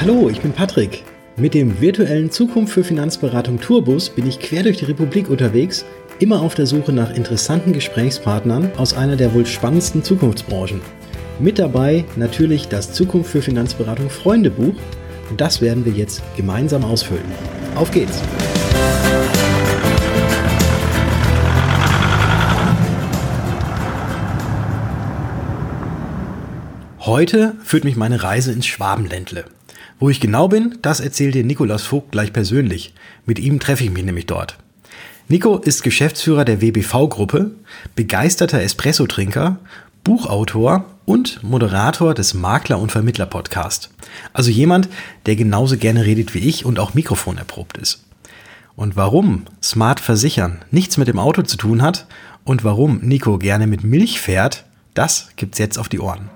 Hallo, ich bin Patrick. Mit dem virtuellen Zukunft für Finanzberatung Tourbus bin ich quer durch die Republik unterwegs, immer auf der Suche nach interessanten Gesprächspartnern aus einer der wohl spannendsten Zukunftsbranchen. Mit dabei natürlich das Zukunft für Finanzberatung Freundebuch und das werden wir jetzt gemeinsam ausfüllen. Auf geht's! Heute führt mich meine Reise ins Schwabenländle. Wo ich genau bin, das erzählt dir Nikolaus Vogt gleich persönlich. Mit ihm treffe ich mich nämlich dort. Nico ist Geschäftsführer der WBV-Gruppe, begeisterter Espresso-Trinker, Buchautor und Moderator des Makler- und Vermittler-Podcast. Also jemand, der genauso gerne redet wie ich und auch Mikrofon erprobt ist. Und warum Smart Versichern nichts mit dem Auto zu tun hat und warum Nico gerne mit Milch fährt, das gibt's jetzt auf die Ohren.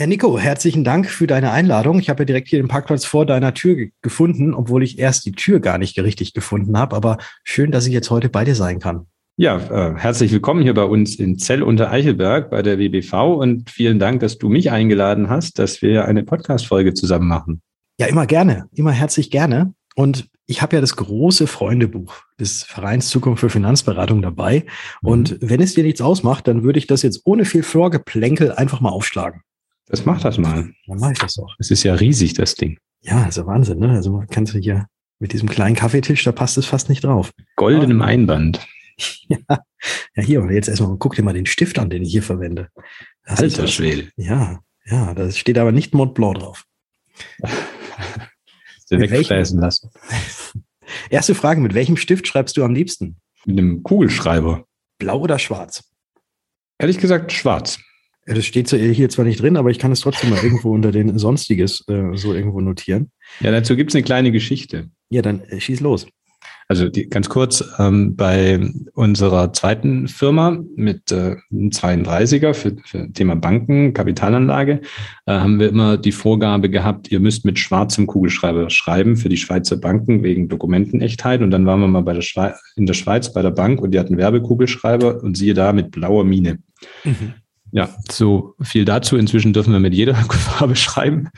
Ja, Nico, herzlichen Dank für deine Einladung. Ich habe ja direkt hier den Parkplatz vor deiner Tür ge gefunden, obwohl ich erst die Tür gar nicht richtig gefunden habe. Aber schön, dass ich jetzt heute bei dir sein kann. Ja, äh, herzlich willkommen hier bei uns in Zell unter Eichelberg bei der WBV und vielen Dank, dass du mich eingeladen hast, dass wir eine Podcast-Folge zusammen machen. Ja, immer gerne, immer herzlich gerne. Und ich habe ja das große Freundebuch des Vereins Zukunft für Finanzberatung dabei. Mhm. Und wenn es dir nichts ausmacht, dann würde ich das jetzt ohne viel Vorgeplänkel einfach mal aufschlagen. Das macht das mal. Dann mache ich das auch. Es ist ja riesig, das Ding. Ja, ist ja Wahnsinn, ne? Also kannst du hier mit diesem kleinen Kaffeetisch, da passt es fast nicht drauf. Goldenem Einband. ja. ja, hier, und jetzt erstmal, guck dir mal den Stift an, den ich hier verwende. Das Alter Schwede. Ja, ja, da steht aber nicht Mont Blanc drauf. wegfräsen lassen. Erste Frage, mit welchem Stift schreibst du am liebsten? Mit einem Kugelschreiber. Blau oder schwarz? Ehrlich gesagt, schwarz. Das steht hier zwar nicht drin, aber ich kann es trotzdem mal irgendwo unter den Sonstiges äh, so irgendwo notieren. Ja, dazu gibt es eine kleine Geschichte. Ja, dann äh, schieß los. Also die, ganz kurz, ähm, bei unserer zweiten Firma mit äh, 32er für, für Thema Banken, Kapitalanlage, äh, haben wir immer die Vorgabe gehabt, ihr müsst mit schwarzem Kugelschreiber schreiben für die Schweizer Banken wegen Dokumentenechtheit. Und dann waren wir mal bei der in der Schweiz bei der Bank und die hatten Werbekugelschreiber und siehe da mit blauer Mine. Mhm. Ja, so viel dazu. Inzwischen dürfen wir mit jeder Farbe schreiben,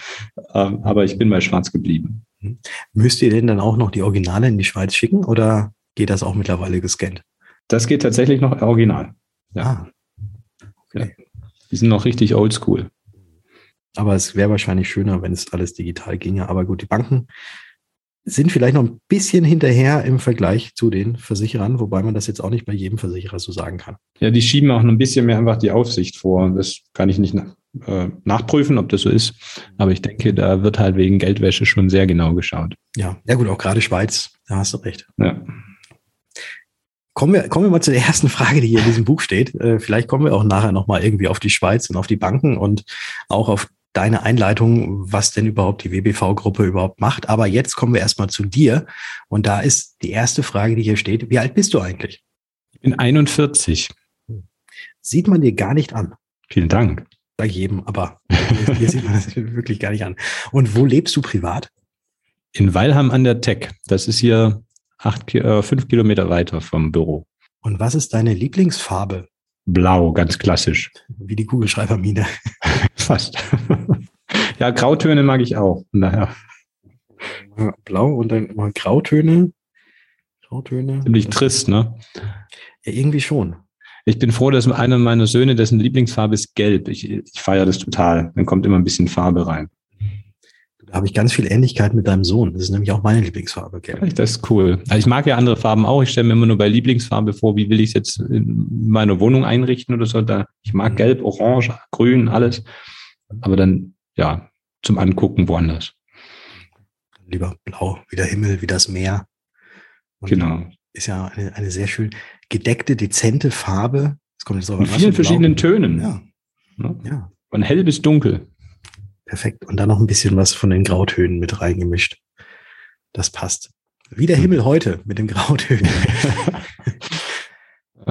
ähm, aber ich bin bei Schwarz geblieben. Mhm. Müsst ihr denn dann auch noch die Originale in die Schweiz schicken oder geht das auch mittlerweile gescannt? Das geht tatsächlich noch original. Ja. Ah, okay. ja. Die sind noch richtig oldschool. Aber es wäre wahrscheinlich schöner, wenn es alles digital ginge. Aber gut, die Banken sind vielleicht noch ein bisschen hinterher im Vergleich zu den Versicherern, wobei man das jetzt auch nicht bei jedem Versicherer so sagen kann. Ja, die schieben auch noch ein bisschen mehr einfach die Aufsicht vor. Das kann ich nicht äh, nachprüfen, ob das so ist. Aber ich denke, da wird halt wegen Geldwäsche schon sehr genau geschaut. Ja, ja gut, auch gerade Schweiz, da hast du recht. Ja. Kommen wir, kommen wir mal zu der ersten Frage, die hier in diesem Buch steht. Äh, vielleicht kommen wir auch nachher nochmal irgendwie auf die Schweiz und auf die Banken und auch auf deine Einleitung, was denn überhaupt die WBV-Gruppe überhaupt macht. Aber jetzt kommen wir erstmal zu dir. Und da ist die erste Frage, die hier steht. Wie alt bist du eigentlich? Ich bin 41. Sieht man dir gar nicht an. Vielen Dank. Bei jedem, aber hier sieht man das wirklich gar nicht an. Und wo lebst du privat? In Weilheim an der Tech. Das ist hier acht, äh, fünf Kilometer weiter vom Büro. Und was ist deine Lieblingsfarbe? Blau, ganz klassisch. Wie die Kugelschreibermine. Fast. ja, Grautöne mag ich auch. Naja. Blau und dann mal Grautöne. Grautöne. Ziemlich trist, ne? Ja, irgendwie schon. Ich bin froh, dass einer meiner Söhne, dessen Lieblingsfarbe ist gelb. Ich, ich feiere das total. Dann kommt immer ein bisschen Farbe rein. Da habe ich ganz viel Ähnlichkeit mit deinem Sohn. Das ist nämlich auch meine Lieblingsfarbe, gelb. Das ist cool. Also ich mag ja andere Farben auch. Ich stelle mir immer nur bei Lieblingsfarbe vor, wie will ich es jetzt in meiner Wohnung einrichten oder so. Da, ich mag mhm. gelb, orange, grün, alles. Aber dann, ja, zum Angucken woanders. Lieber blau, wie der Himmel, wie das Meer. Und genau. Ist ja eine, eine sehr schön gedeckte, dezente Farbe. Es kommt jetzt auch In vielen verschiedenen Tönen. Ja. ja. Von hell bis dunkel. Perfekt. Und dann noch ein bisschen was von den Grautönen mit reingemischt. Das passt. Wie der Himmel heute mit den Grautönen.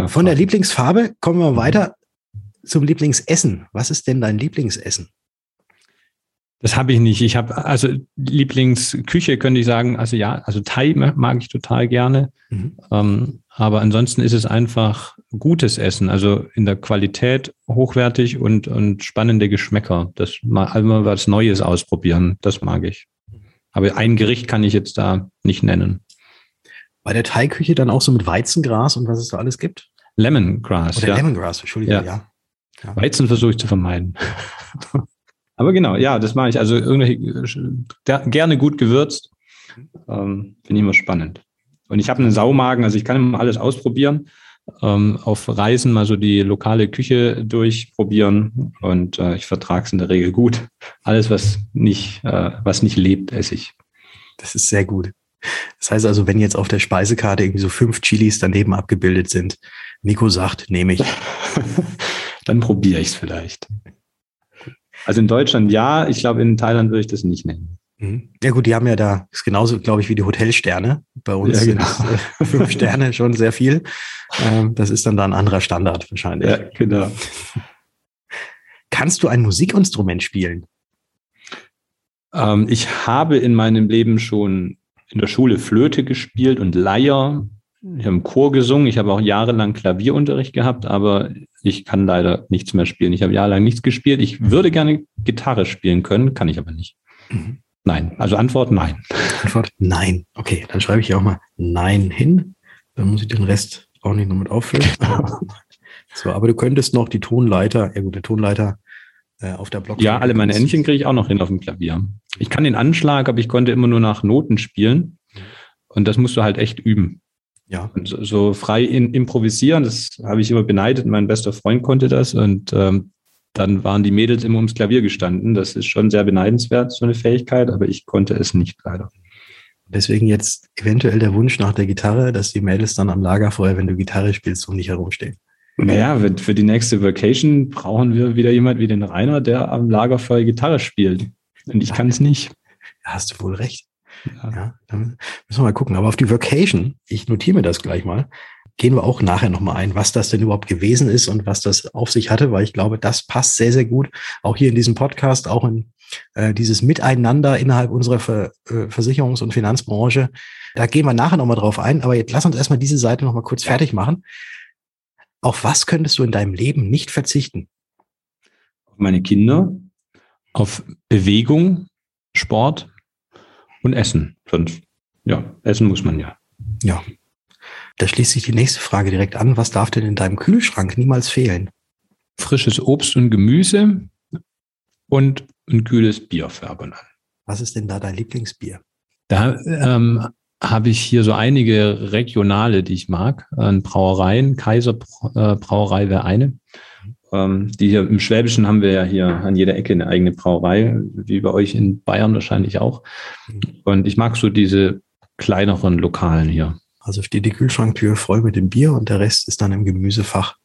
Von der Lieblingsfarbe kommen wir weiter zum Lieblingsessen. Was ist denn dein Lieblingsessen? Das habe ich nicht. Ich habe also Lieblingsküche könnte ich sagen. Also ja, also Thai mag ich total gerne. Mhm. Ähm, aber ansonsten ist es einfach gutes Essen. Also in der Qualität hochwertig und und spannende Geschmäcker. Das mal einmal was Neues ausprobieren. Das mag ich. Aber ein Gericht kann ich jetzt da nicht nennen. Bei der Thai-Küche dann auch so mit Weizengras und was es da alles gibt? Lemongrass. Oder ja. Lemongrass, Entschuldigung, ja. ja. Ja. Weizen versuche ich zu vermeiden. Aber genau, ja, das mache ich. Also irgendwelche gerne gut gewürzt. Ähm, Finde ich immer spannend. Und ich habe einen Saumagen, also ich kann immer alles ausprobieren. Ähm, auf Reisen mal so die lokale Küche durchprobieren und äh, ich vertrage es in der Regel gut. Alles, was nicht, äh, was nicht lebt, esse ich. Das ist sehr gut. Das heißt also, wenn jetzt auf der Speisekarte irgendwie so fünf Chilis daneben abgebildet sind, Nico sagt, nehme ich. Dann probiere ich es vielleicht. Also in Deutschland ja, ich glaube in Thailand würde ich das nicht nennen. Mhm. Ja gut, die haben ja da, ist genauso, glaube ich, wie die Hotelsterne. Bei uns ja, genau. sind äh, fünf Sterne schon sehr viel. Ähm, das ist dann da ein anderer Standard wahrscheinlich. Ja, genau. Kannst du ein Musikinstrument spielen? Ähm, ich habe in meinem Leben schon in der Schule Flöte gespielt und Leier. Ich habe im Chor gesungen. Ich habe auch jahrelang Klavierunterricht gehabt, aber ich kann leider nichts mehr spielen. Ich habe jahrelang nichts gespielt. Ich würde gerne Gitarre spielen können, kann ich aber nicht. Mhm. Nein. Also Antwort nein. Antwort nein. Okay, dann schreibe ich hier auch mal nein hin. Dann muss ich den Rest auch nicht noch mit auffüllen. so, aber du könntest noch die Tonleiter, ja gut, der Tonleiter äh, auf der Block. Ja, alle meine Endchen kriege ich auch noch hin auf dem Klavier. Ich kann den Anschlag, aber ich konnte immer nur nach Noten spielen. Und das musst du halt echt üben. Ja. Und so, so frei in, improvisieren, das habe ich immer beneidet. Mein bester Freund konnte das und ähm, dann waren die Mädels immer ums Klavier gestanden. Das ist schon sehr beneidenswert, so eine Fähigkeit, aber ich konnte es nicht leider. Deswegen jetzt eventuell der Wunsch nach der Gitarre, dass die Mädels dann am Lagerfeuer, wenn du Gitarre spielst, um dich herumstehen. Naja, für die nächste Vacation brauchen wir wieder jemand wie den Rainer, der am Lagerfeuer Gitarre spielt. Und ich kann es nicht. Hast du wohl recht. Ja. ja. dann müssen wir mal gucken. Aber auf die Vacation, ich notiere mir das gleich mal, gehen wir auch nachher nochmal ein, was das denn überhaupt gewesen ist und was das auf sich hatte, weil ich glaube, das passt sehr, sehr gut. Auch hier in diesem Podcast, auch in äh, dieses Miteinander innerhalb unserer Ver, äh, Versicherungs- und Finanzbranche. Da gehen wir nachher nochmal drauf ein. Aber jetzt lass uns erstmal diese Seite nochmal kurz fertig machen. Auf was könntest du in deinem Leben nicht verzichten? Auf meine Kinder, auf Bewegung, Sport und Essen. Sonst, ja, essen muss man ja. Ja. Da schließt sich die nächste Frage direkt an. Was darf denn in deinem Kühlschrank niemals fehlen? Frisches Obst und Gemüse und ein kühles Bier für ab und an. Was ist denn da dein Lieblingsbier? Da ähm, habe ich hier so einige regionale, die ich mag, an Brauereien. Kaiser äh, Brauerei wäre eine. Ähm, die hier im Schwäbischen haben wir ja hier an jeder Ecke eine eigene Brauerei, wie bei euch in Bayern wahrscheinlich auch. Und ich mag so diese kleineren Lokalen hier. Also steht die Kühlschranktür voll mit dem Bier und der Rest ist dann im Gemüsefach.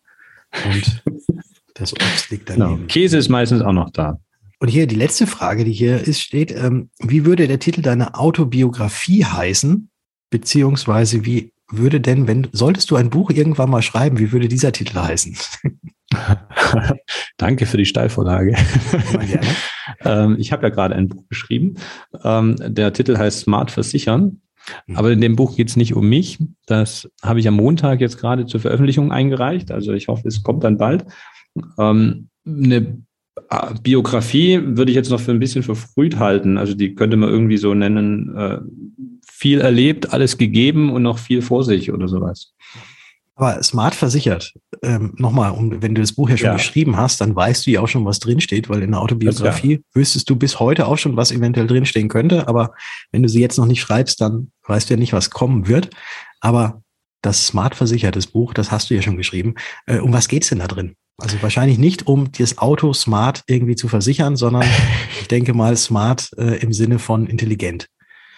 Und das Obst liegt daneben. Genau. Käse ist meistens auch noch da. Und hier die letzte Frage, die hier ist, steht, ähm, wie würde der Titel deiner Autobiografie heißen? Beziehungsweise wie würde denn, wenn, solltest du ein Buch irgendwann mal schreiben, wie würde dieser Titel heißen? Danke für die Steilvorlage. ähm, ich habe ja gerade ein Buch geschrieben. Ähm, der Titel heißt Smart Versichern. Mhm. Aber in dem Buch geht es nicht um mich. Das habe ich am Montag jetzt gerade zur Veröffentlichung eingereicht. Also ich hoffe, es kommt dann bald. Ähm, eine Biografie würde ich jetzt noch für ein bisschen verfrüht halten. Also die könnte man irgendwie so nennen, äh, viel erlebt, alles gegeben und noch viel vor sich oder sowas. Aber smart versichert, ähm, nochmal, um, wenn du das Buch ja schon ja. geschrieben hast, dann weißt du ja auch schon, was drinsteht, weil in der Autobiografie wüsstest du bis heute auch schon, was eventuell drinstehen könnte. Aber wenn du sie jetzt noch nicht schreibst, dann weißt du ja nicht, was kommen wird. Aber das smart versichertes Buch, das hast du ja schon geschrieben. Äh, um was geht's denn da drin? Also wahrscheinlich nicht, um das Auto smart irgendwie zu versichern, sondern ich denke mal smart äh, im Sinne von intelligent.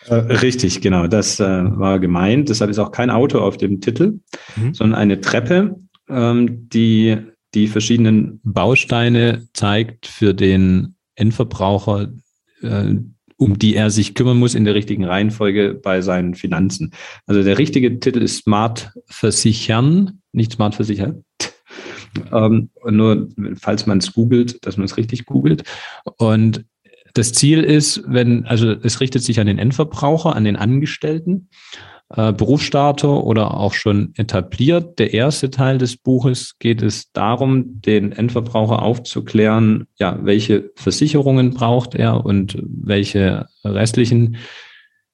Äh, richtig, genau. Das äh, war gemeint. Deshalb ist auch kein Auto auf dem Titel, mhm. sondern eine Treppe, ähm, die die verschiedenen Bausteine zeigt für den Endverbraucher, äh, um die er sich kümmern muss in der richtigen Reihenfolge bei seinen Finanzen. Also der richtige Titel ist Smart Versichern, nicht Smart Versichern. Ähm, nur falls man es googelt, dass man es richtig googelt. Und Das Ziel ist, wenn, also es richtet sich an den Endverbraucher, an den Angestellten, äh, Berufsstarter oder auch schon etabliert. Der erste Teil des Buches geht es darum, den Endverbraucher aufzuklären, ja, welche Versicherungen braucht er und welche restlichen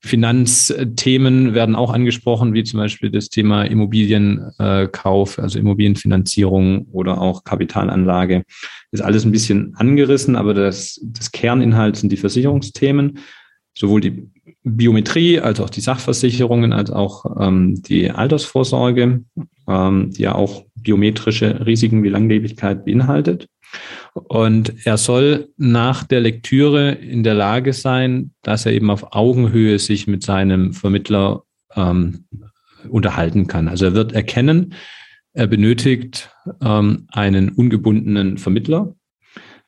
Finanzthemen werden auch angesprochen, wie zum Beispiel das Thema Immobilienkauf, also Immobilienfinanzierung oder auch Kapitalanlage. Ist alles ein bisschen angerissen, aber das, das Kerninhalt sind die Versicherungsthemen, sowohl die Biometrie als auch die Sachversicherungen, als auch ähm, die Altersvorsorge, ähm, die ja auch biometrische Risiken wie Langlebigkeit beinhaltet. Und er soll nach der Lektüre in der Lage sein, dass er eben auf Augenhöhe sich mit seinem Vermittler ähm, unterhalten kann. Also er wird erkennen, er benötigt ähm, einen ungebundenen Vermittler,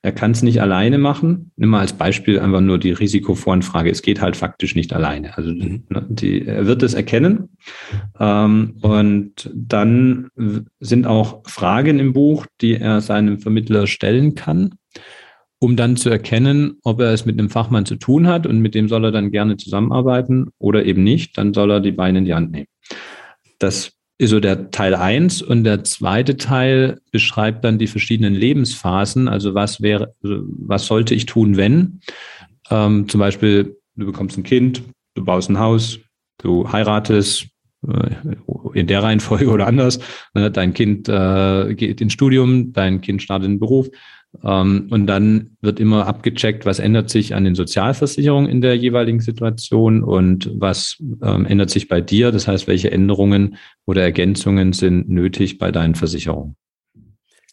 er kann es nicht alleine machen. Nimm mal als Beispiel einfach nur die Risikovoranfrage. Es geht halt faktisch nicht alleine. Also mhm. ne, die, er wird es erkennen. Ähm, und dann sind auch Fragen im Buch, die er seinem Vermittler stellen kann, um dann zu erkennen, ob er es mit einem Fachmann zu tun hat und mit dem soll er dann gerne zusammenarbeiten oder eben nicht. Dann soll er die Beine in die Hand nehmen. Das ist so der Teil eins und der zweite Teil beschreibt dann die verschiedenen Lebensphasen. Also was wäre, also was sollte ich tun, wenn? Ähm, zum Beispiel, du bekommst ein Kind, du baust ein Haus, du heiratest, äh, in der Reihenfolge oder anders. Ne? Dein Kind äh, geht ins Studium, dein Kind startet in den Beruf. Ähm, und dann wird immer abgecheckt, was ändert sich an den Sozialversicherungen in der jeweiligen Situation und was ähm, ändert sich bei dir. Das heißt, welche Änderungen oder Ergänzungen sind nötig bei deinen Versicherungen.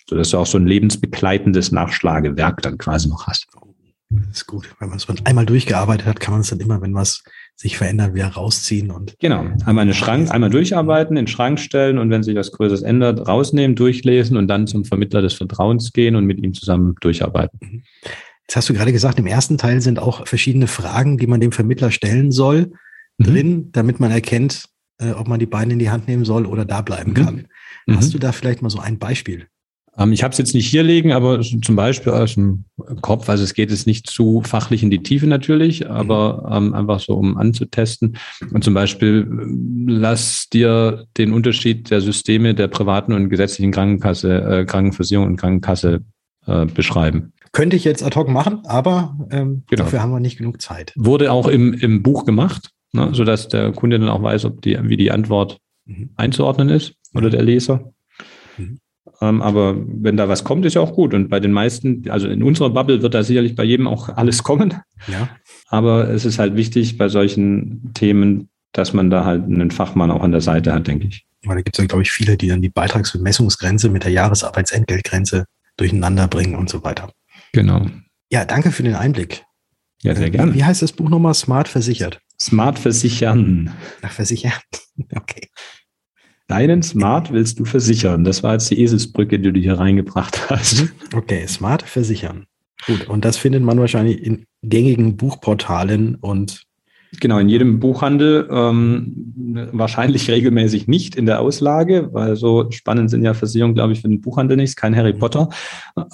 Sodass du auch so ein lebensbegleitendes Nachschlagewerk dann quasi noch hast. Das ist gut. Wenn man es einmal durchgearbeitet hat, kann man es dann immer, wenn was sich verändert, wieder rausziehen und. Genau. Einmal einen Schrank, einmal durcharbeiten, in den Schrank stellen und wenn sich was Größeres ändert, rausnehmen, durchlesen und dann zum Vermittler des Vertrauens gehen und mit ihm zusammen durcharbeiten. Mhm. Jetzt hast du gerade gesagt, im ersten Teil sind auch verschiedene Fragen, die man dem Vermittler stellen soll, mhm. drin, damit man erkennt, äh, ob man die Beine in die Hand nehmen soll oder da bleiben mhm. kann. Hast mhm. du da vielleicht mal so ein Beispiel? Ähm, ich habe es jetzt nicht hier liegen, aber zum Beispiel aus dem Kopf, also es geht jetzt nicht zu fachlich in die Tiefe natürlich, aber ähm, einfach so, um anzutesten. Und zum Beispiel lass dir den Unterschied der Systeme der privaten und gesetzlichen Krankenkasse, äh, Krankenversicherung und Krankenkasse äh, beschreiben. Könnte ich jetzt ad hoc machen, aber ähm, genau. dafür haben wir nicht genug Zeit. Wurde auch im, im Buch gemacht, ne, sodass der Kunde dann auch weiß, ob die, wie die Antwort mhm. einzuordnen ist oder der Leser. Ähm, aber wenn da was kommt, ist ja auch gut. Und bei den meisten, also in unserer Bubble wird da sicherlich bei jedem auch alles kommen. Ja. Aber es ist halt wichtig bei solchen Themen, dass man da halt einen Fachmann auch an der Seite hat, denke ich. Aber da gibt es ja, glaube ich, viele, die dann die Beitragsbemessungsgrenze mit der Jahresarbeitsentgeltgrenze durcheinander bringen und so weiter. Genau. Ja, danke für den Einblick. Ja, sehr gerne. Wie heißt das Buch nochmal? Smart versichert. Smart versichern. Ach, versichern. Okay. Deinen Smart willst du versichern. Das war jetzt die Eselsbrücke, die du hier reingebracht hast. Okay, Smart versichern. Gut, und das findet man wahrscheinlich in gängigen Buchportalen und Genau, in jedem Buchhandel, ähm, wahrscheinlich regelmäßig nicht in der Auslage, weil so spannend sind ja Versicherungen, glaube ich, für den Buchhandel nicht, kein Harry Potter.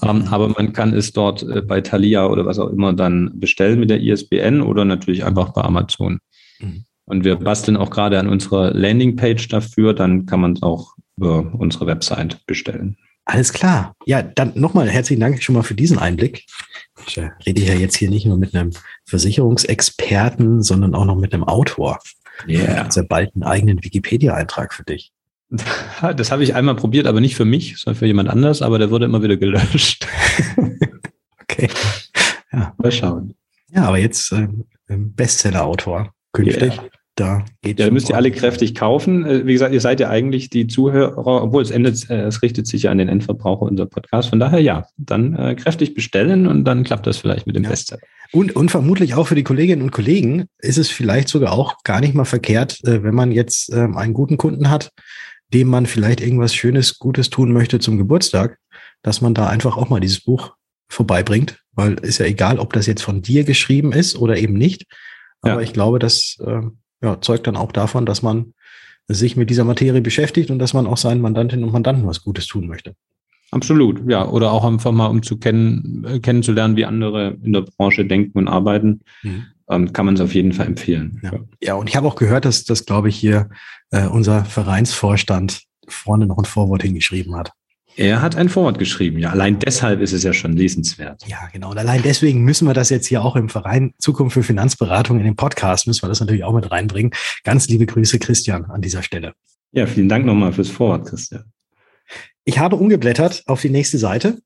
Ähm, aber man kann es dort äh, bei Thalia oder was auch immer dann bestellen mit der ISBN oder natürlich einfach bei Amazon. Mhm. Und wir basteln auch gerade an unserer Landingpage dafür, dann kann man es auch über unsere Website bestellen. Alles klar. Ja, dann nochmal herzlichen Dank schon mal für diesen Einblick. Ich äh, rede ja jetzt hier nicht nur mit einem Versicherungsexperten, sondern auch noch mit einem Autor. Ja. Yeah. Also bald einen eigenen Wikipedia-Eintrag für dich. Das habe ich einmal probiert, aber nicht für mich, sondern für jemand anders, aber der wurde immer wieder gelöscht. okay. Ja. Mal schauen. Ja, aber jetzt ähm, Bestseller-Autor künftig. Yeah. Da geht ja, müsst ihr alle kräftig kaufen. Äh, wie gesagt, ihr seid ja eigentlich die Zuhörer, obwohl es endet, äh, es richtet sich ja an den Endverbraucher, unser Podcast. Von daher ja, dann äh, kräftig bestellen und dann klappt das vielleicht mit dem ja. Bestseller. Und, und vermutlich auch für die Kolleginnen und Kollegen ist es vielleicht sogar auch gar nicht mal verkehrt, äh, wenn man jetzt ähm, einen guten Kunden hat, dem man vielleicht irgendwas Schönes, Gutes tun möchte zum Geburtstag, dass man da einfach auch mal dieses Buch vorbeibringt, weil ist ja egal, ob das jetzt von dir geschrieben ist oder eben nicht. Aber ja. ich glaube, das äh, ja, zeugt dann auch davon, dass man sich mit dieser Materie beschäftigt und dass man auch seinen Mandantinnen und Mandanten was Gutes tun möchte. Absolut, ja. Oder auch einfach mal, um zu kennen, äh, kennenzulernen, wie andere in der Branche denken und arbeiten, mhm. ähm, kann man es auf jeden Fall empfehlen. Ja, ja und ich habe auch gehört, dass das, glaube ich, hier äh, unser Vereinsvorstand vorne noch ein Vorwort hingeschrieben hat. Er hat ein Vorwort geschrieben, ja. Allein deshalb ist es ja schon lesenswert. Ja, genau. Und allein deswegen müssen wir das jetzt hier auch im Verein Zukunft für Finanzberatung in dem Podcast, müssen wir das natürlich auch mit reinbringen. Ganz liebe Grüße, Christian, an dieser Stelle. Ja, vielen Dank nochmal fürs Vorwort, Christian. Ich habe umgeblättert auf die nächste Seite.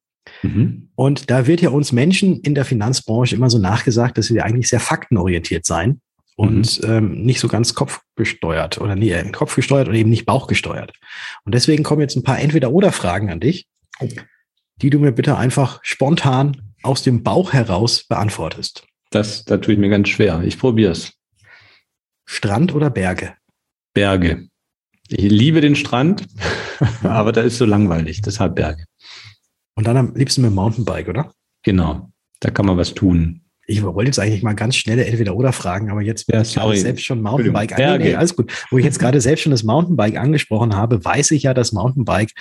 Mhm. Und da wird ja uns Menschen in der Finanzbranche immer so nachgesagt, dass wir eigentlich sehr faktenorientiert seien und mhm. ähm, nicht so ganz kopfgesteuert oder nie äh, kopfgesteuert oder eben nicht bauchgesteuert. Und deswegen kommen jetzt ein paar Entweder-Oder-Fragen an dich, die du mir bitte einfach spontan aus dem Bauch heraus beantwortest. Das, da tue ich mir ganz schwer. Ich probiere es. Strand oder Berge? Berge. Ich liebe den Strand, aber da ist so langweilig, deshalb Berge. Und dann am liebsten mit dem Mountainbike, oder? Genau, da kann man was tun. Ich wollte jetzt eigentlich mal ganz schnelle Entweder-Oder fragen, aber jetzt, ja, sorry. selbst schon Mountainbike, an, nee, alles gut. Wo ich jetzt gerade selbst schon das Mountainbike angesprochen habe, weiß ich ja, dass Mountainbike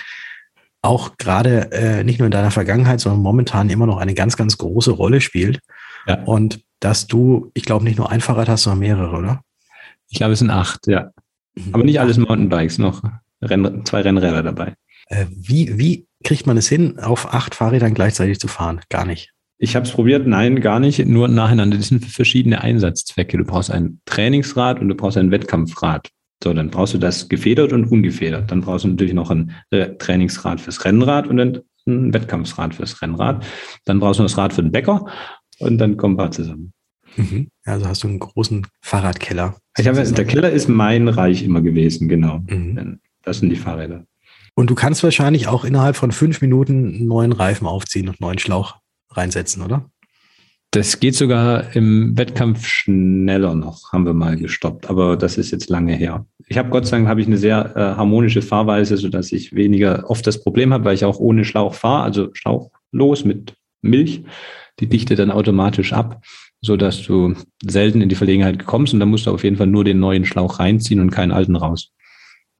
auch gerade äh, nicht nur in deiner Vergangenheit, sondern momentan immer noch eine ganz, ganz große Rolle spielt. Ja. Und dass du, ich glaube, nicht nur ein Fahrrad hast, sondern mehrere, oder? Ich glaube, es sind acht, ja. Mhm. Aber nicht alles Mountainbikes, noch Renn zwei Rennräder dabei. Äh, wie, wie kriegt man es hin, auf acht Fahrrädern gleichzeitig zu fahren? Gar nicht. Ich habe es probiert, nein, gar nicht, nur nacheinander. Das sind verschiedene Einsatzzwecke. Du brauchst ein Trainingsrad und du brauchst ein Wettkampfrad. So, dann brauchst du das gefedert und ungefedert. Dann brauchst du natürlich noch ein äh, Trainingsrad fürs Rennrad und ein, ein Wettkampfrad fürs Rennrad. Dann brauchst du das Rad für den Bäcker und dann kommen ein paar zusammen. Mhm. Also hast du einen großen Fahrradkeller. Ich habe, der Keller ist mein Reich immer gewesen, genau. Mhm. Das sind die Fahrräder. Und du kannst wahrscheinlich auch innerhalb von fünf Minuten einen neuen Reifen aufziehen und einen neuen Schlauch reinsetzen, oder? Das geht sogar im Wettkampf schneller noch, haben wir mal gestoppt, aber das ist jetzt lange her. Ich habe Gott sei Dank habe ich eine sehr äh, harmonische Fahrweise, sodass ich weniger oft das Problem habe, weil ich auch ohne Schlauch fahre, also schlauchlos mit Milch. Die dichtet dann automatisch ab so dass du selten in die Verlegenheit kommst und dann musst du auf jeden Fall nur den neuen Schlauch reinziehen und keinen alten raus.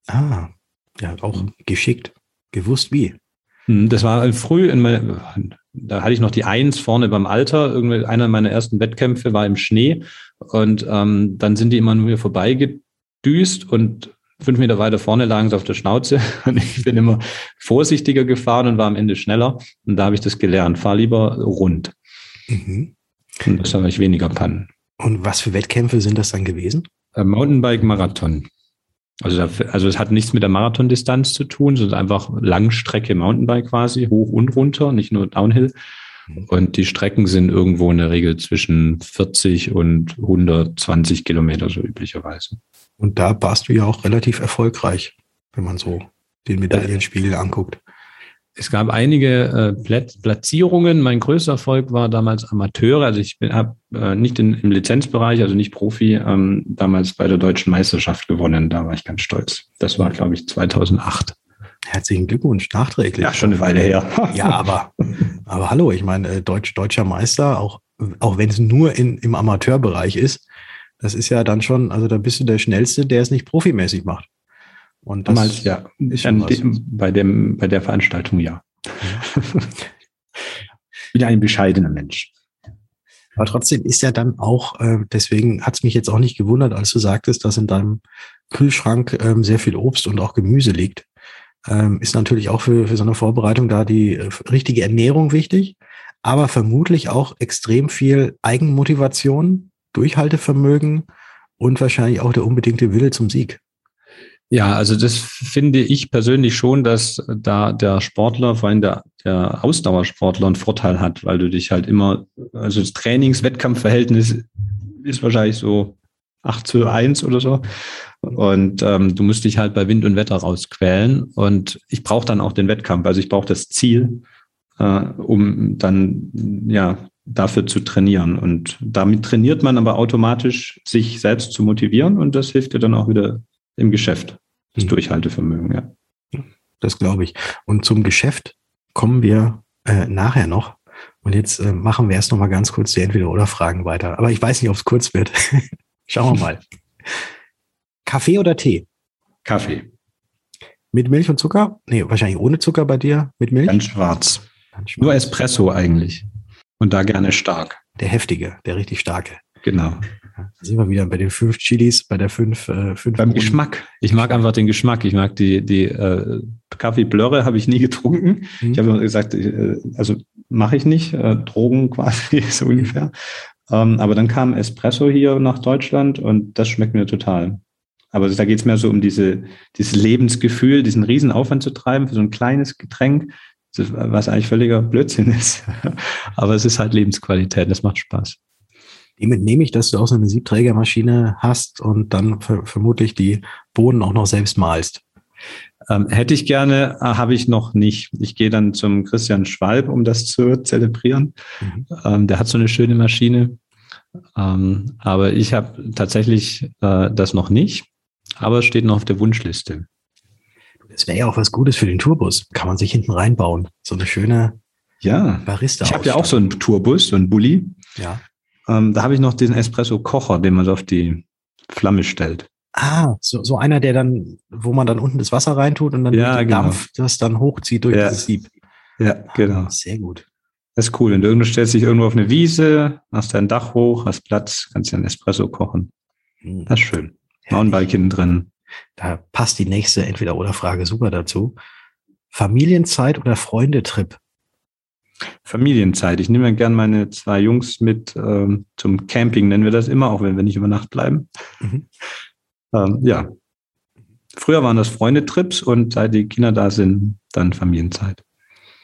Ah, ja, auch geschickt, gewusst wie. Hm, das war früh in mein, da hatte ich noch die Eins vorne beim Alter. Irgendwie einer meiner ersten Wettkämpfe war im Schnee und ähm, dann sind die immer nur vorbeigedüst und fünf Meter weiter vorne lagen sie auf der Schnauze und ich bin immer vorsichtiger gefahren und war am Ende schneller und da habe ich das gelernt. Fahr lieber rund. Mhm. Und das habe ich weniger Pannen. Und was für Wettkämpfe sind das dann gewesen? Äh, Mountainbike-Marathon. Also, also es hat nichts mit der Marathondistanz zu tun, sondern einfach Langstrecke Mountainbike quasi, hoch und runter, nicht nur Downhill. Mhm. Und die Strecken sind irgendwo in der Regel zwischen 40 und 120 Kilometer so üblicherweise. Und da warst du ja auch relativ erfolgreich, wenn man so den Medaillenspiegel anguckt. Es gab einige äh, Platzierungen. Mein größter Erfolg war damals Amateure. Also ich habe äh, nicht in, im Lizenzbereich, also nicht Profi, ähm, damals bei der deutschen Meisterschaft gewonnen. Da war ich ganz stolz. Das war, glaube ich, 2008. Herzlichen Glückwunsch, nachträglich. Ja, schon eine Weile her. ja, aber, aber hallo, ich meine, äh, Deutsch, deutscher Meister, auch, auch wenn es nur in, im Amateurbereich ist, das ist ja dann schon, also da bist du der Schnellste, der es nicht profimäßig macht. Und das Damals, ja, dem, bei, dem, bei der Veranstaltung ja. ja. Wieder ein bescheidener Mensch. Aber trotzdem ist ja dann auch, äh, deswegen hat es mich jetzt auch nicht gewundert, als du sagtest, dass in deinem Kühlschrank ähm, sehr viel Obst und auch Gemüse liegt. Ähm, ist natürlich auch für, für so eine Vorbereitung da die äh, richtige Ernährung wichtig, aber vermutlich auch extrem viel Eigenmotivation, Durchhaltevermögen und wahrscheinlich auch der unbedingte Wille zum Sieg. Ja, also das finde ich persönlich schon, dass da der Sportler, vor allem der, der Ausdauersportler, einen Vorteil hat, weil du dich halt immer, also das Trainings-Wettkampfverhältnis ist wahrscheinlich so 8 zu 1 oder so. Und ähm, du musst dich halt bei Wind und Wetter rausquälen. Und ich brauche dann auch den Wettkampf. Also ich brauche das Ziel, äh, um dann ja dafür zu trainieren. Und damit trainiert man aber automatisch, sich selbst zu motivieren. Und das hilft dir dann auch wieder im Geschäft. Das mhm. Durchhaltevermögen, ja. Das glaube ich. Und zum Geschäft kommen wir äh, nachher noch. Und jetzt äh, machen wir erst noch mal ganz kurz die Entweder-Oder-Fragen weiter. Aber ich weiß nicht, ob es kurz wird. Schauen wir mal. Kaffee oder Tee? Kaffee. Mit Milch und Zucker? Nee, wahrscheinlich ohne Zucker bei dir. Mit Milch? Ganz schwarz. Ganz schwarz. Nur Espresso eigentlich. Und da gerne stark. Der heftige, der richtig starke. Genau. Da sind wir wieder bei den fünf Chilis, bei der fünf. Äh, fünf Beim Bohnen. Geschmack. Ich mag einfach den Geschmack. Ich mag die, die äh, Kaffee-Blöre habe ich nie getrunken. Mhm. Ich habe immer gesagt, äh, also mache ich nicht. Äh, Drogen quasi, so ungefähr. Ähm, aber dann kam Espresso hier nach Deutschland und das schmeckt mir total. Aber da geht es mehr so um diese, dieses Lebensgefühl, diesen Riesenaufwand zu treiben für so ein kleines Getränk, was eigentlich völliger Blödsinn ist. Aber es ist halt Lebensqualität, das macht Spaß. Hiermit nehme ich, dass du auch so eine Siebträgermaschine hast und dann vermutlich die Bohnen auch noch selbst malst. Ähm, hätte ich gerne, äh, habe ich noch nicht. Ich gehe dann zum Christian Schwalb, um das zu zelebrieren. Mhm. Ähm, der hat so eine schöne Maschine. Ähm, aber ich habe tatsächlich äh, das noch nicht. Aber es steht noch auf der Wunschliste. Das wäre ja auch was Gutes für den Tourbus. Kann man sich hinten reinbauen. So eine schöne ja. Barista. Ich habe ja auch so einen Tourbus, so einen Bulli. Ja. Ähm, da habe ich noch diesen Espresso-Kocher, den man so auf die Flamme stellt. Ah, so, so einer, der dann, wo man dann unten das Wasser reintut und dann ja, den genau. Dampf das dann hochzieht durch ja. das Sieb. Ja, genau. Ah, sehr gut. Das ist cool. Und du stellst dich irgendwo auf eine Wiese, machst dein Dach hoch, hast Platz, kannst dir einen Espresso kochen. Hm. Das ist schön. Mountainbike hinten drin. Da passt die nächste Entweder-Oder-Frage super dazu. Familienzeit oder Freundetrip? Familienzeit. Ich nehme gern meine zwei Jungs mit ähm, zum Camping, nennen wir das immer, auch wenn wir nicht über Nacht bleiben. Mhm. Ähm, ja. Früher waren das Freundetrips und seit die Kinder da sind, dann Familienzeit.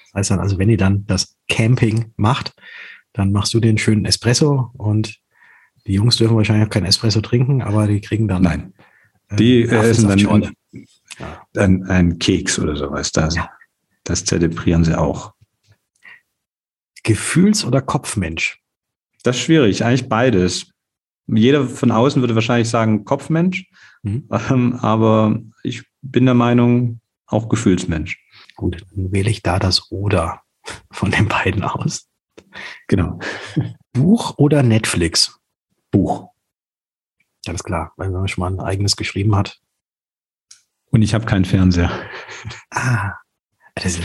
Das heißt dann, also wenn ihr dann das Camping macht, dann machst du den schönen Espresso und die Jungs dürfen wahrscheinlich auch kein Espresso trinken, aber die kriegen dann. Nein. Die äh, essen dann ein, ein, Keks oder sowas. Das, ja. das zelebrieren sie auch. Gefühls- oder Kopfmensch? Das ist schwierig, eigentlich beides. Jeder von außen würde wahrscheinlich sagen Kopfmensch, mhm. ähm, aber ich bin der Meinung, auch Gefühlsmensch. Gut, dann wähle ich da das Oder von den beiden aus. Genau. Buch oder Netflix? Buch. Ganz klar, wenn man schon mal ein eigenes geschrieben hat. Und ich habe keinen Fernseher. Ah, das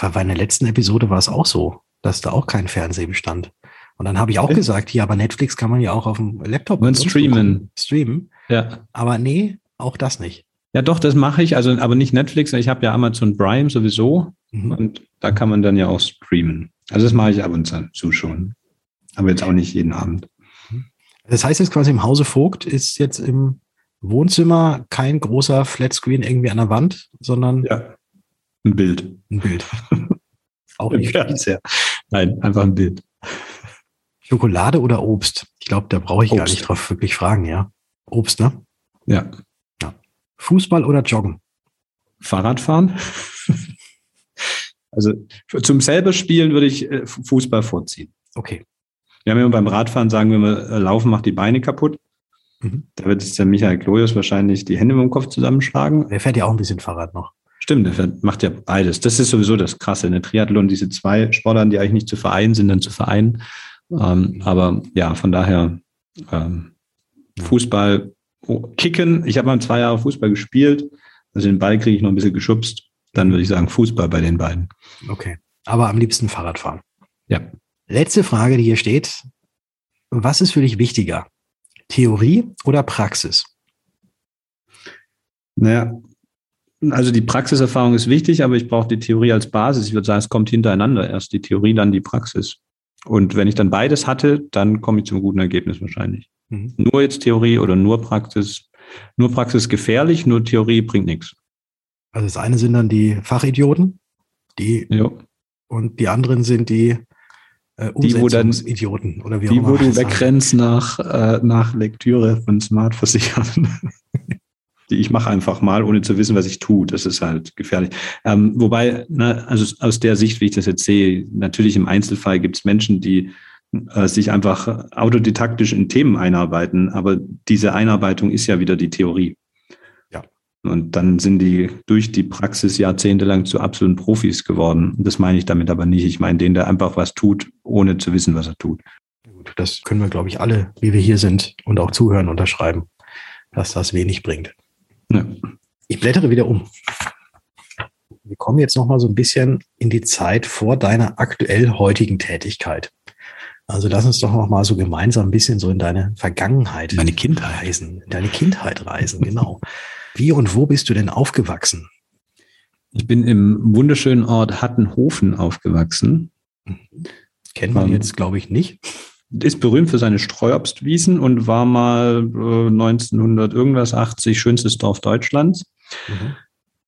war bei der letzten Episode war es auch so, dass da auch kein Fernseher bestand. Und dann habe ich auch gesagt, hier, aber Netflix kann man ja auch auf dem Laptop und streamen. Streamen. Ja. Aber nee, auch das nicht. Ja, doch, das mache ich. Also, aber nicht Netflix. Ich habe ja Amazon Prime sowieso. Mhm. Und da kann man dann ja auch streamen. Also das mache ich ab und zu schon. Aber jetzt auch nicht jeden Abend. Das heißt jetzt quasi im Hause Vogt ist jetzt im Wohnzimmer kein großer Flatscreen irgendwie an der Wand, sondern ja, ein Bild. Ein Bild. Auch nicht ja. Nein, einfach ein Bild. Schokolade oder Obst? Ich glaube, da brauche ich Obst. gar nicht drauf wirklich fragen, ja. Obst, ne? Ja. ja. Fußball oder Joggen? Fahrradfahren. also zum selber Spielen würde ich äh, Fußball vorziehen. Okay. Wir haben immer beim Radfahren sagen wir mal, äh, Laufen macht die Beine kaputt. Mhm. Da wird jetzt der Michael Kloius wahrscheinlich die Hände mit dem Kopf zusammenschlagen. Der fährt ja auch ein bisschen Fahrrad noch. Stimmt, der fährt, macht ja beides. Das ist sowieso das Krasse. Eine Triathlon, diese zwei Sportarten, die eigentlich nicht zu vereinen sind, dann zu vereinen. Ähm, aber ja, von daher ähm, Fußball, oh, Kicken. Ich habe mal zwei Jahre Fußball gespielt. Also den Ball kriege ich noch ein bisschen geschubst. Dann würde ich sagen Fußball bei den beiden. Okay. Aber am liebsten Fahrrad fahren. Ja. Letzte Frage, die hier steht. Was ist für dich wichtiger? Theorie oder Praxis? Naja, also die Praxiserfahrung ist wichtig, aber ich brauche die Theorie als Basis. Ich würde sagen, es kommt hintereinander. Erst die Theorie, dann die Praxis. Und wenn ich dann beides hatte, dann komme ich zum guten Ergebnis wahrscheinlich. Mhm. Nur jetzt Theorie oder nur Praxis. Nur Praxis gefährlich, nur Theorie bringt nichts. Also das eine sind dann die Fachidioten, die jo. und die anderen sind die äh, die, wo dann Idioten oder wie die, wo du wegrennst nach, äh, nach Lektüre von Smart Versichern. die ich mache einfach mal, ohne zu wissen, was ich tue. Das ist halt gefährlich. Ähm, wobei, ne, also aus der Sicht, wie ich das jetzt sehe, natürlich im Einzelfall gibt es Menschen, die äh, sich einfach autodidaktisch in Themen einarbeiten, aber diese Einarbeitung ist ja wieder die Theorie. Und dann sind die durch die Praxis jahrzehntelang zu absoluten Profis geworden. Das meine ich damit aber nicht. Ich meine den, der einfach was tut, ohne zu wissen, was er tut. Gut, das können wir, glaube ich, alle, wie wir hier sind und auch zuhören, unterschreiben, dass das wenig bringt. Ja. Ich blättere wieder um. Wir kommen jetzt noch mal so ein bisschen in die Zeit vor deiner aktuell heutigen Tätigkeit. Also lass uns doch noch mal so gemeinsam ein bisschen so in deine Vergangenheit, meine Kindheit reisen, in deine Kindheit reisen, genau. Wie und wo bist du denn aufgewachsen? Ich bin im wunderschönen Ort Hattenhofen aufgewachsen. Kennen wir um, jetzt, glaube ich, nicht. Ist berühmt für seine Streuobstwiesen und war mal äh, 1900 irgendwas 80 schönstes Dorf Deutschlands. Mhm.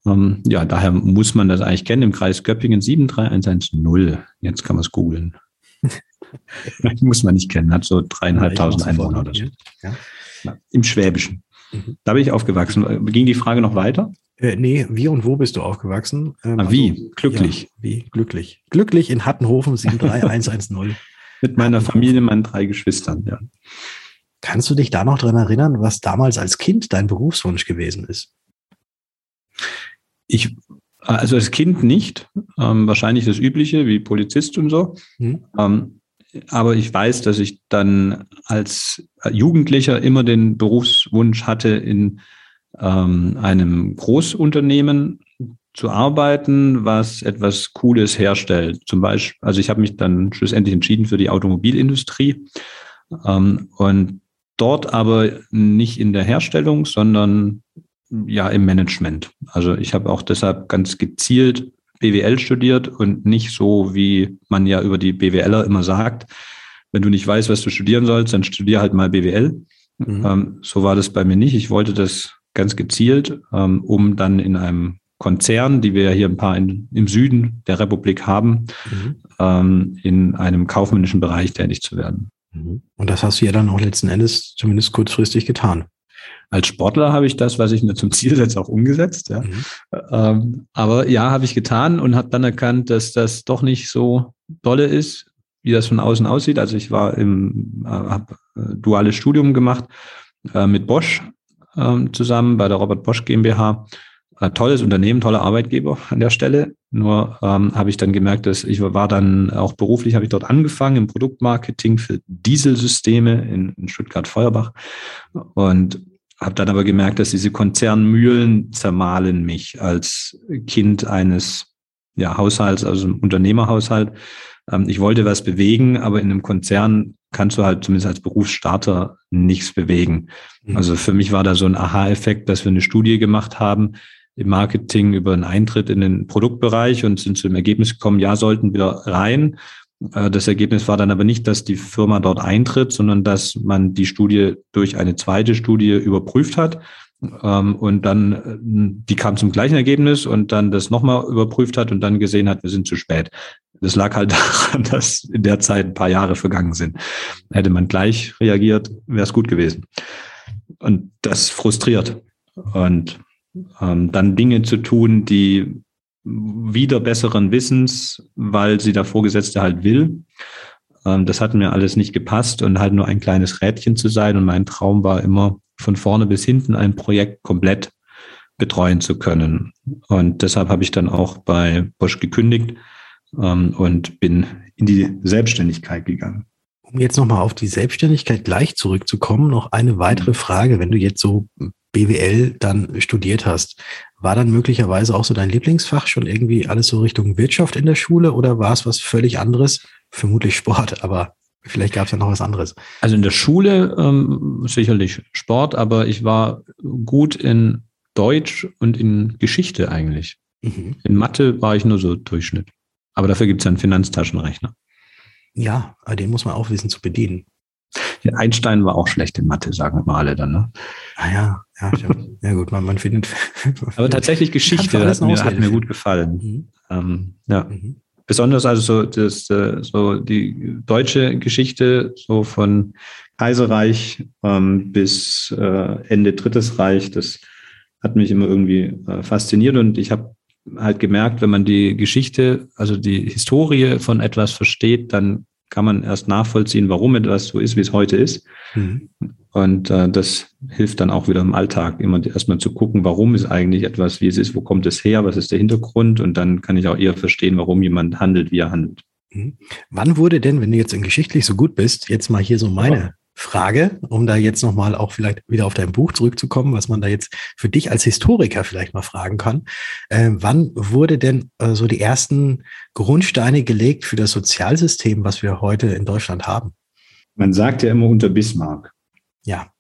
Ähm, ja, daher muss man das eigentlich kennen. Im Kreis Göppingen 73110. Jetzt kann man es googeln. muss man nicht kennen. Hat so dreieinhalbtausend Einwohner oder so. Ja. Ja, Im Schwäbischen. Mhm. Da bin ich aufgewachsen. Ging die Frage noch weiter? Äh, nee, wie und wo bist du aufgewachsen? Ähm, ah, wie? Also, glücklich. Ja, wie? Glücklich. Glücklich in Hattenhofen 73110. Mit meiner Familie, meinen drei Geschwistern, ja. Kannst du dich da noch dran erinnern, was damals als Kind dein Berufswunsch gewesen ist? Ich, also als Kind nicht, ähm, wahrscheinlich das Übliche wie Polizist und so. Hm. Ähm, aber ich weiß, dass ich dann als Jugendlicher immer den Berufswunsch hatte, in ähm, einem Großunternehmen zu arbeiten, was etwas Cooles herstellt. Zum Beispiel, also ich habe mich dann schlussendlich entschieden für die Automobilindustrie ähm, und dort aber nicht in der Herstellung, sondern ja im Management. Also ich habe auch deshalb ganz gezielt BWL studiert und nicht so, wie man ja über die BWLer immer sagt, wenn du nicht weißt, was du studieren sollst, dann studier halt mal BWL. Mhm. Ähm, so war das bei mir nicht. Ich wollte das ganz gezielt, ähm, um dann in einem Konzern, die wir ja hier ein paar in, im Süden der Republik haben, mhm. ähm, in einem kaufmännischen Bereich tätig zu werden. Mhm. Und das hast du ja dann auch letzten Endes zumindest kurzfristig getan. Als Sportler habe ich das, was ich mir zum Ziel setze, auch umgesetzt. Ja. Mhm. Ähm, aber ja, habe ich getan und habe dann erkannt, dass das doch nicht so dolle ist, wie das von außen aussieht. Also ich war im, äh, habe äh, duales Studium gemacht äh, mit Bosch ähm, zusammen bei der Robert Bosch GmbH. Ein tolles Unternehmen, toller Arbeitgeber an der Stelle. Nur ähm, habe ich dann gemerkt, dass ich war dann auch beruflich, habe ich dort angefangen im Produktmarketing für Dieselsysteme in, in Stuttgart-Feuerbach und habe dann aber gemerkt, dass diese Konzernmühlen zermahlen mich als Kind eines ja, Haushalts, also einem Unternehmerhaushalt. Ähm, ich wollte was bewegen, aber in einem Konzern kannst du halt zumindest als Berufsstarter nichts bewegen. Mhm. Also für mich war da so ein Aha-Effekt, dass wir eine Studie gemacht haben im Marketing über einen Eintritt in den Produktbereich und sind zu dem Ergebnis gekommen, ja, sollten wir rein. Äh, das Ergebnis war dann aber nicht, dass die Firma dort eintritt, sondern dass man die Studie durch eine zweite Studie überprüft hat ähm, und dann, äh, die kam zum gleichen Ergebnis und dann das nochmal überprüft hat und dann gesehen hat, wir sind zu spät. Das lag halt daran, dass in der Zeit ein paar Jahre vergangen sind. Hätte man gleich reagiert, wäre es gut gewesen. Und das frustriert. Und ähm, dann Dinge zu tun, die wieder besseren Wissens, weil sie der Vorgesetzte halt will. Ähm, das hat mir alles nicht gepasst und halt nur ein kleines Rädchen zu sein. Und mein Traum war immer, von vorne bis hinten ein Projekt komplett betreuen zu können. Und deshalb habe ich dann auch bei Bosch gekündigt ähm, und bin in die Selbstständigkeit gegangen. Um jetzt nochmal auf die Selbstständigkeit gleich zurückzukommen, noch eine weitere mhm. Frage. Wenn du jetzt so BWL dann studiert hast, war dann möglicherweise auch so dein Lieblingsfach schon irgendwie alles so Richtung Wirtschaft in der Schule oder war es was völlig anderes? Vermutlich Sport, aber vielleicht gab es ja noch was anderes. Also in der Schule ähm, sicherlich Sport, aber ich war gut in Deutsch und in Geschichte eigentlich. Mhm. In Mathe war ich nur so Durchschnitt. Aber dafür gibt es einen Finanztaschenrechner. Ja, den muss man auch wissen zu bedienen. Einstein war auch schlecht in Mathe, sagen wir alle dann. Ne? Ah ja, ja, ja gut, man, man findet. Aber tatsächlich Geschichte hat mir, hat mir gut gefallen. Mhm. Ähm, ja. Mhm. Besonders also so, das, äh, so die deutsche Geschichte, so von Kaiserreich ähm, bis äh, Ende Drittes Reich, das hat mich immer irgendwie äh, fasziniert und ich habe halt gemerkt, wenn man die Geschichte, also die Historie von etwas versteht, dann kann man erst nachvollziehen, warum etwas so ist, wie es heute ist. Mhm. Und äh, das hilft dann auch wieder im Alltag, immer erstmal zu gucken, warum ist eigentlich etwas, wie es ist, wo kommt es her, was ist der Hintergrund und dann kann ich auch eher verstehen, warum jemand handelt, wie er handelt. Mhm. Wann wurde denn, wenn du jetzt in geschichtlich so gut bist, jetzt mal hier so meine Frage, um da jetzt nochmal auch vielleicht wieder auf dein Buch zurückzukommen, was man da jetzt für dich als Historiker vielleicht mal fragen kann. Äh, wann wurde denn äh, so die ersten Grundsteine gelegt für das Sozialsystem, was wir heute in Deutschland haben? Man sagt ja immer unter Bismarck. Ja,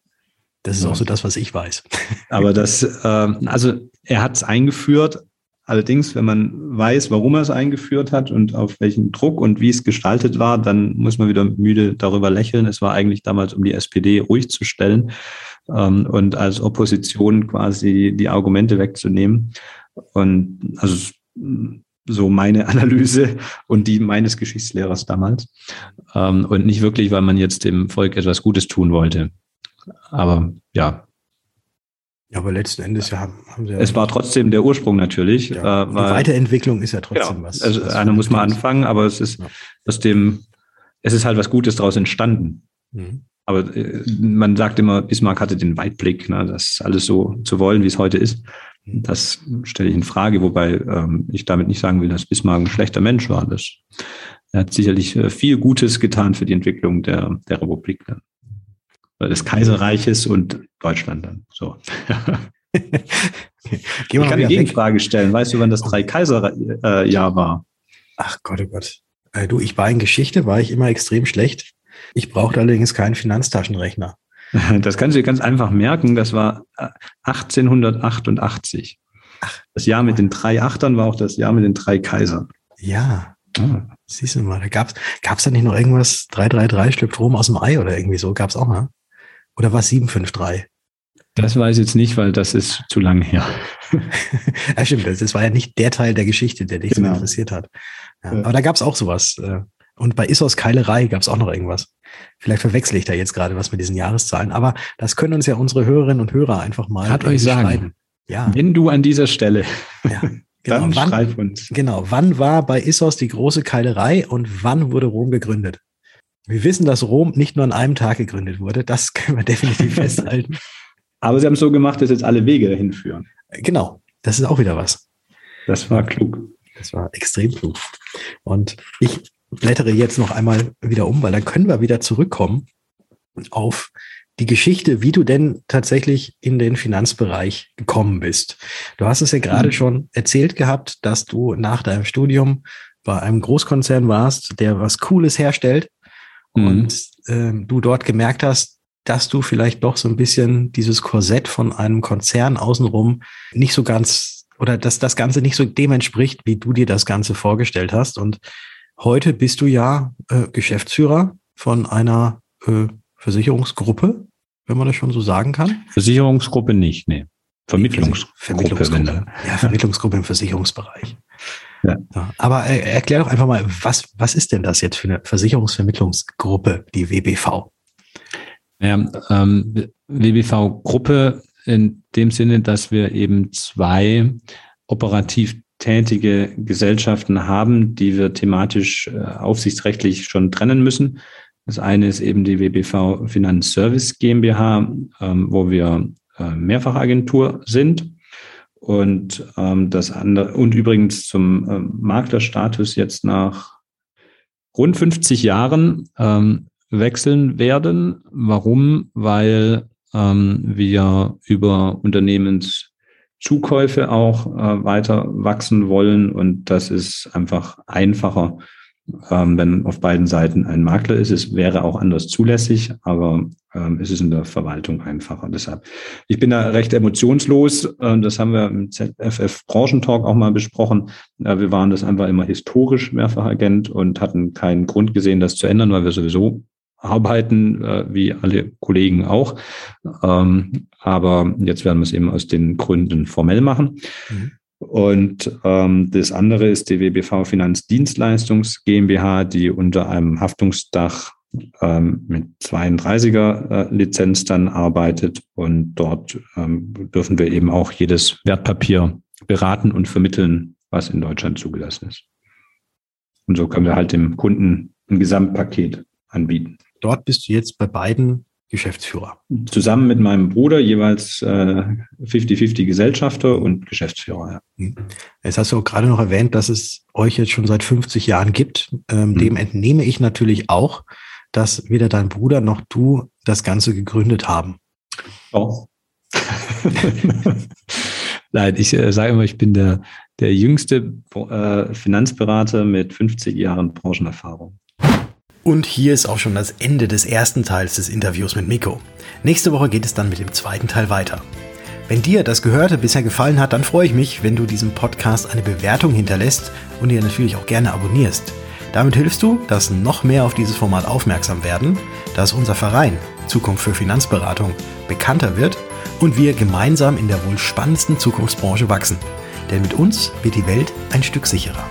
das ist ja. auch so das, was ich weiß. Aber das, äh, also er hat es eingeführt, Allerdings, wenn man weiß, warum er es eingeführt hat und auf welchen Druck und wie es gestaltet war, dann muss man wieder müde darüber lächeln. Es war eigentlich damals, um die SPD ruhig zu stellen ähm, und als Opposition quasi die Argumente wegzunehmen. Und also so meine Analyse und die meines Geschichtslehrers damals. Ähm, und nicht wirklich, weil man jetzt dem Volk etwas Gutes tun wollte. Aber ja, ja, aber letzten Endes ja, haben sie ja. Es war trotzdem der Ursprung natürlich. Ja, äh, weil, Weiterentwicklung ist ja trotzdem genau, was. Also was einer muss man anfangen, aber es ist ja. aus dem, es ist halt was Gutes daraus entstanden. Mhm. Aber äh, man sagt immer, Bismarck hatte den Weitblick, ne, das alles so zu wollen, wie es heute ist. Mhm. Das stelle ich in Frage, wobei ähm, ich damit nicht sagen will, dass Bismarck ein schlechter Mensch war. Das, er hat sicherlich äh, viel Gutes getan für die Entwicklung der, der Republik. Ne des Kaiserreiches und Deutschland dann. So. ich kann eine Gegenfrage weg. stellen. Weißt du, wann das Drei-Kaiser-Jahr war? Ach Gott, oh Gott. Äh, du, ich war in Geschichte, war ich immer extrem schlecht. Ich brauchte allerdings keinen Finanztaschenrechner. Das kannst du dir ganz einfach merken. Das war 1888. Äh, Ach, das Jahr mit den drei Achtern war auch das Jahr mit den drei Kaisern. Ja. Ah. Siehst du mal, da gab's, gab's da nicht noch irgendwas, 333 schlüpft Strom aus dem Ei oder irgendwie so, gab's auch mal? Oder war es 753? Das weiß ich jetzt nicht, weil das ist zu lang her. ja, stimmt. Das war ja nicht der Teil der Geschichte, der dich genau. so interessiert hat. Ja, aber da gab es auch sowas. Äh, und bei Issos Keilerei gab es auch noch irgendwas. Vielleicht verwechsle ich da jetzt gerade was mit diesen Jahreszahlen. Aber das können uns ja unsere Hörerinnen und Hörer einfach mal Hat euch sagen. Ja. Wenn du an dieser Stelle. Ja, genau. Dann wann, schreib uns. Genau. Wann war bei Issos die große Keilerei und wann wurde Rom gegründet? Wir wissen, dass Rom nicht nur an einem Tag gegründet wurde. Das können wir definitiv festhalten. Aber sie haben es so gemacht, dass jetzt alle Wege dahin führen. Genau. Das ist auch wieder was. Das war klug. Das war extrem klug. Und ich blättere jetzt noch einmal wieder um, weil dann können wir wieder zurückkommen auf die Geschichte, wie du denn tatsächlich in den Finanzbereich gekommen bist. Du hast es ja gerade mhm. schon erzählt gehabt, dass du nach deinem Studium bei einem Großkonzern warst, der was Cooles herstellt mhm. und ähm, du dort gemerkt hast, dass du vielleicht doch so ein bisschen dieses Korsett von einem Konzern außenrum nicht so ganz oder dass das Ganze nicht so dem entspricht, wie du dir das Ganze vorgestellt hast. Und heute bist du ja äh, Geschäftsführer von einer äh, Versicherungsgruppe, wenn man das schon so sagen kann. Versicherungsgruppe nicht, nee. Vermittlungsgruppe. Vermittlungsgruppe. Ja, Vermittlungsgruppe im Versicherungsbereich. Ja. Aber äh, erklär doch einfach mal, was, was ist denn das jetzt für eine Versicherungsvermittlungsgruppe, die WBV? Ja, ähm, WBV-Gruppe in dem Sinne, dass wir eben zwei operativ tätige Gesellschaften haben, die wir thematisch äh, aufsichtsrechtlich schon trennen müssen. Das eine ist eben die WBV Finanzservice GmbH, ähm, wo wir äh, Mehrfachagentur sind und ähm, das andere, und übrigens zum ähm, Maklerstatus jetzt nach rund 50 Jahren ähm, wechseln werden. Warum? Weil ähm, wir über Unternehmenszukäufe auch äh, weiter wachsen wollen und das ist einfach einfacher, ähm, wenn auf beiden Seiten ein Makler ist. Es wäre auch anders zulässig, aber ähm, es ist in der Verwaltung einfacher. Deshalb, ich bin da recht emotionslos. Äh, das haben wir im ZFF Branchentalk auch mal besprochen. Äh, wir waren das einfach immer historisch Mehrfachagent und hatten keinen Grund gesehen, das zu ändern, weil wir sowieso arbeiten, äh, wie alle Kollegen auch. Ähm, aber jetzt werden wir es eben aus den Gründen formell machen. Mhm. Und ähm, das andere ist die WBV Finanzdienstleistungs GmbH, die unter einem Haftungsdach ähm, mit 32er äh, Lizenz dann arbeitet. Und dort ähm, dürfen wir eben auch jedes Wertpapier beraten und vermitteln, was in Deutschland zugelassen ist. Und so können wir halt dem Kunden ein Gesamtpaket anbieten. Dort bist du jetzt bei beiden Geschäftsführer. Zusammen mit meinem Bruder jeweils 50-50 äh, Gesellschafter und Geschäftsführer. Ja. Hm. Jetzt hast du auch gerade noch erwähnt, dass es euch jetzt schon seit 50 Jahren gibt. Ähm, mhm. Dem entnehme ich natürlich auch, dass weder dein Bruder noch du das Ganze gegründet haben. Oh. Nein, ich äh, sage immer, ich bin der, der jüngste äh, Finanzberater mit 50 Jahren Branchenerfahrung. Und hier ist auch schon das Ende des ersten Teils des Interviews mit Miko. Nächste Woche geht es dann mit dem zweiten Teil weiter. Wenn dir das Gehörte bisher gefallen hat, dann freue ich mich, wenn du diesem Podcast eine Bewertung hinterlässt und ihr natürlich auch gerne abonnierst. Damit hilfst du, dass noch mehr auf dieses Format aufmerksam werden, dass unser Verein Zukunft für Finanzberatung bekannter wird und wir gemeinsam in der wohl spannendsten Zukunftsbranche wachsen. Denn mit uns wird die Welt ein Stück sicherer.